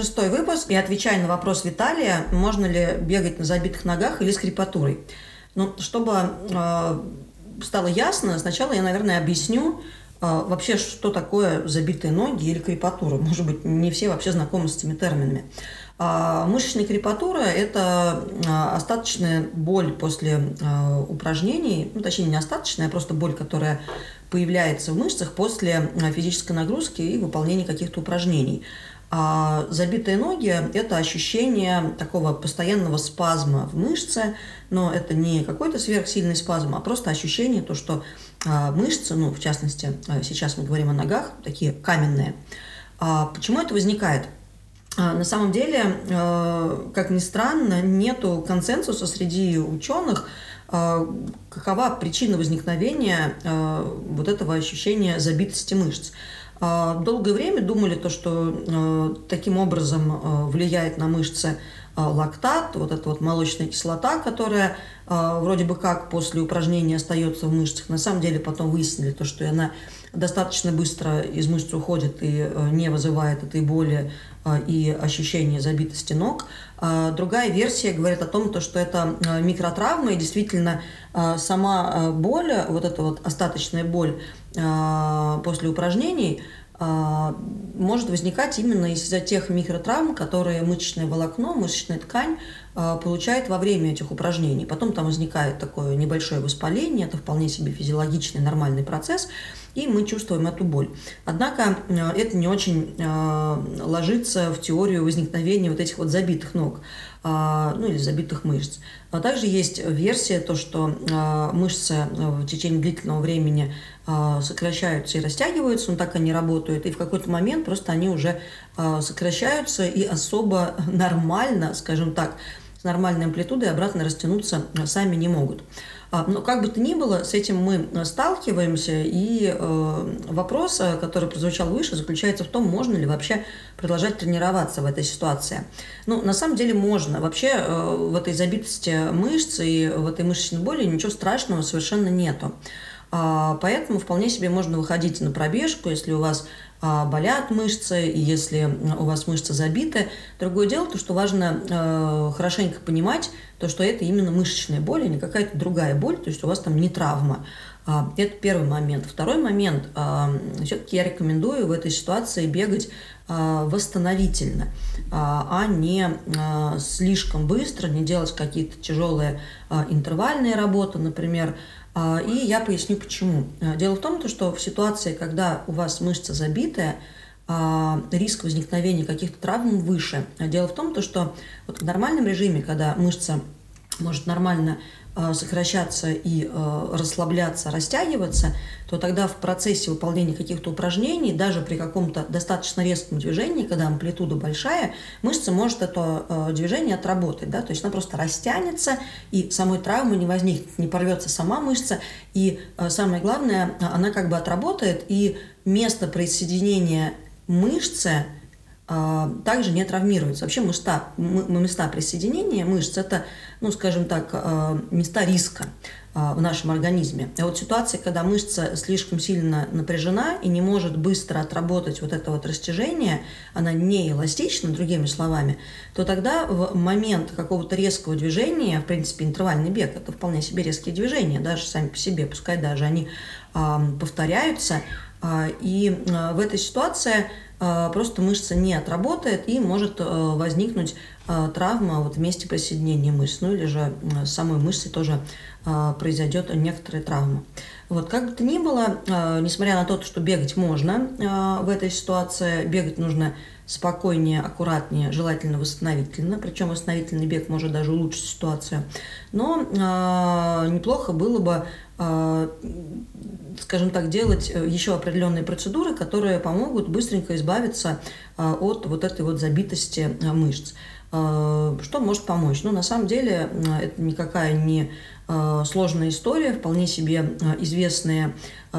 Шестой выпуск. Я отвечаю на вопрос Виталия, можно ли бегать на забитых ногах или с крепатурой. Ну, чтобы э, стало ясно, сначала я, наверное, объясню, э, вообще, что такое забитые ноги или крепатура. Может быть, не все вообще знакомы с этими терминами. А мышечная крепатура – это а, остаточная боль после а, упражнений, ну, точнее, не остаточная, а просто боль, которая появляется в мышцах после физической нагрузки и выполнения каких-то упражнений. А забитые ноги – это ощущение такого постоянного спазма в мышце, но это не какой-то сверхсильный спазм, а просто ощущение, то, что мышцы, ну, в частности, сейчас мы говорим о ногах, такие каменные. Почему это возникает? А, на самом деле, как ни странно, нету консенсуса среди ученых, какова причина возникновения вот этого ощущения забитости мышц. А, долгое время думали то, что таким образом влияет на мышцы лактат, вот эта вот молочная кислота, которая вроде бы как после упражнения остается в мышцах. На самом деле потом выяснили то, что она достаточно быстро из мышц уходит и не вызывает этой боли а, и ощущение забитости ног. А, другая версия говорит о том, что это а, микротравма, и действительно сама боль, вот эта вот остаточная боль после упражнений, может возникать именно из-за тех микротравм, которые мышечное волокно, мышечная ткань получает во время этих упражнений. Потом там возникает такое небольшое воспаление, это вполне себе физиологичный нормальный процесс – и мы чувствуем эту боль. Однако э, это не очень ложится в теорию возникновения вот этих вот забитых ног, ну или забитых мышц. А также есть версия, то, что мышцы в течение длительного времени сокращаются и растягиваются, но так они работают, и в какой-то момент просто они уже сокращаются и особо нормально, скажем так, с нормальной амплитудой обратно растянуться сами не могут. А, но как бы то ни было, с этим мы э, сталкиваемся, и э, вопрос, э, который прозвучал выше, заключается в том, можно ли вообще продолжать тренироваться в этой ситуации. Ну, на самом деле можно. Вообще в этой забитости мышц и в этой мышечной боли ничего страшного совершенно нету. А, поэтому вполне себе можно выходить на пробежку, если у вас болят мышцы, и если у вас мышцы забиты. Другое дело, то, что важно э, хорошенько понимать, то, что это именно мышечная боль, а не какая-то другая боль, то есть у вас там не травма. А, это первый момент. Второй момент. А, Все-таки я рекомендую в этой ситуации бегать а, восстановительно, а не слишком быстро, не делать какие-то тяжелые интервальные работы, например, а, и я поясню почему. А, дело в том, что в ситуации, когда у вас мышца забитая, а, риск возникновения каких-то травм выше. Дело в том, что вот в нормальном режиме, когда мышца может нормально Э, сокращаться и э, расслабляться, растягиваться, то тогда в процессе выполнения каких-то упражнений, даже при каком-то достаточно резком движении, когда амплитуда большая, мышца может это э, движение отработать. Да? То есть она просто растянется, и самой травмы не возникнет, не порвется сама мышца. И самое главное, она как бы отработает, и место присоединения мышцы – также не травмируются. Вообще места, места присоединения мышц – это, ну, скажем так, а, места риска а, в нашем организме. А вот ситуация, когда мышца слишком сильно напряжена и не может быстро отработать вот это вот растяжение, она не эластична, другими словами, то тогда в момент какого-то резкого движения, в принципе, интервальный бег – это вполне себе резкие движения, даже сами по себе, пускай даже они повторяются, и в этой ситуации а, просто мышца не отработает и может э, возникнуть травма вот в месте присоединения мышц, ну или же самой мышцы тоже произойдет некоторая травма. Вот, как бы то ни было, несмотря на то, что бегать можно в этой ситуации, бегать нужно спокойнее, аккуратнее, желательно восстановительно, причем восстановительный бег может даже улучшить ситуацию. Но неплохо было бы скажем так, делать еще определенные процедуры, которые помогут быстренько избавиться от вот этой вот забитости мышц. Что может помочь? Ну, на самом деле, это никакая не сложная история, вполне себе известные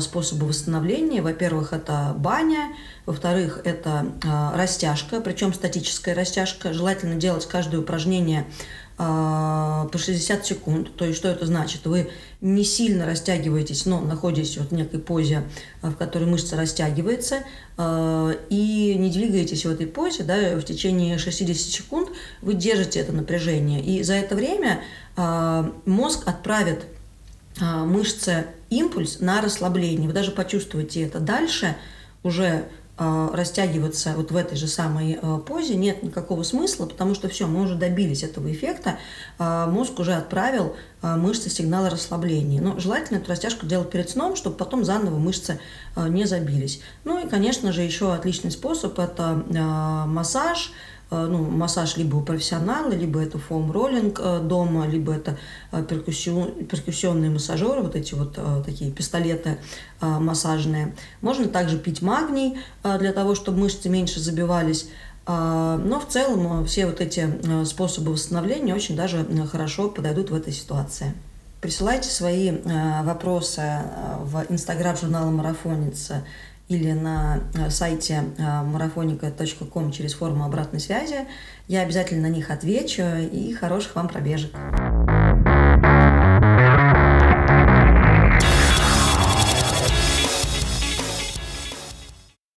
способы восстановления. Во-первых, это баня, во-вторых, это растяжка, причем статическая растяжка. Желательно делать каждое упражнение по 60 секунд. То есть, что это значит? Вы не сильно растягиваетесь, но находитесь вот в некой позе, в которой мышца растягивается, и не двигаетесь в этой позе, да, в течение 60 секунд вы держите это напряжение. И за это время мозг отправит мышце импульс на расслабление. Вы даже почувствуете это дальше, уже растягиваться вот в этой же самой э, позе нет никакого смысла, потому что все, мы уже добились этого эффекта, э, мозг уже отправил мышцы сигналы расслабления. Но желательно эту растяжку делать перед сном, чтобы потом заново мышцы не забились. Ну и, конечно же, еще отличный способ – это массаж, Э, ну, массаж либо у профессионала, либо это фоам-роллинг э, дома, либо это э, перкуссион, перкуссионные массажеры, вот эти вот такие пистолеты массажные. Можно также пить магний для того, чтобы мышцы меньше забивались. Но в целом все вот эти способы восстановления очень даже хорошо подойдут в этой ситуации. Присылайте свои вопросы в инстаграм журнала «Марафонец» или на э, сайте э, марафоника.ком через форму обратной связи. Я обязательно на них отвечу и хороших вам пробежек.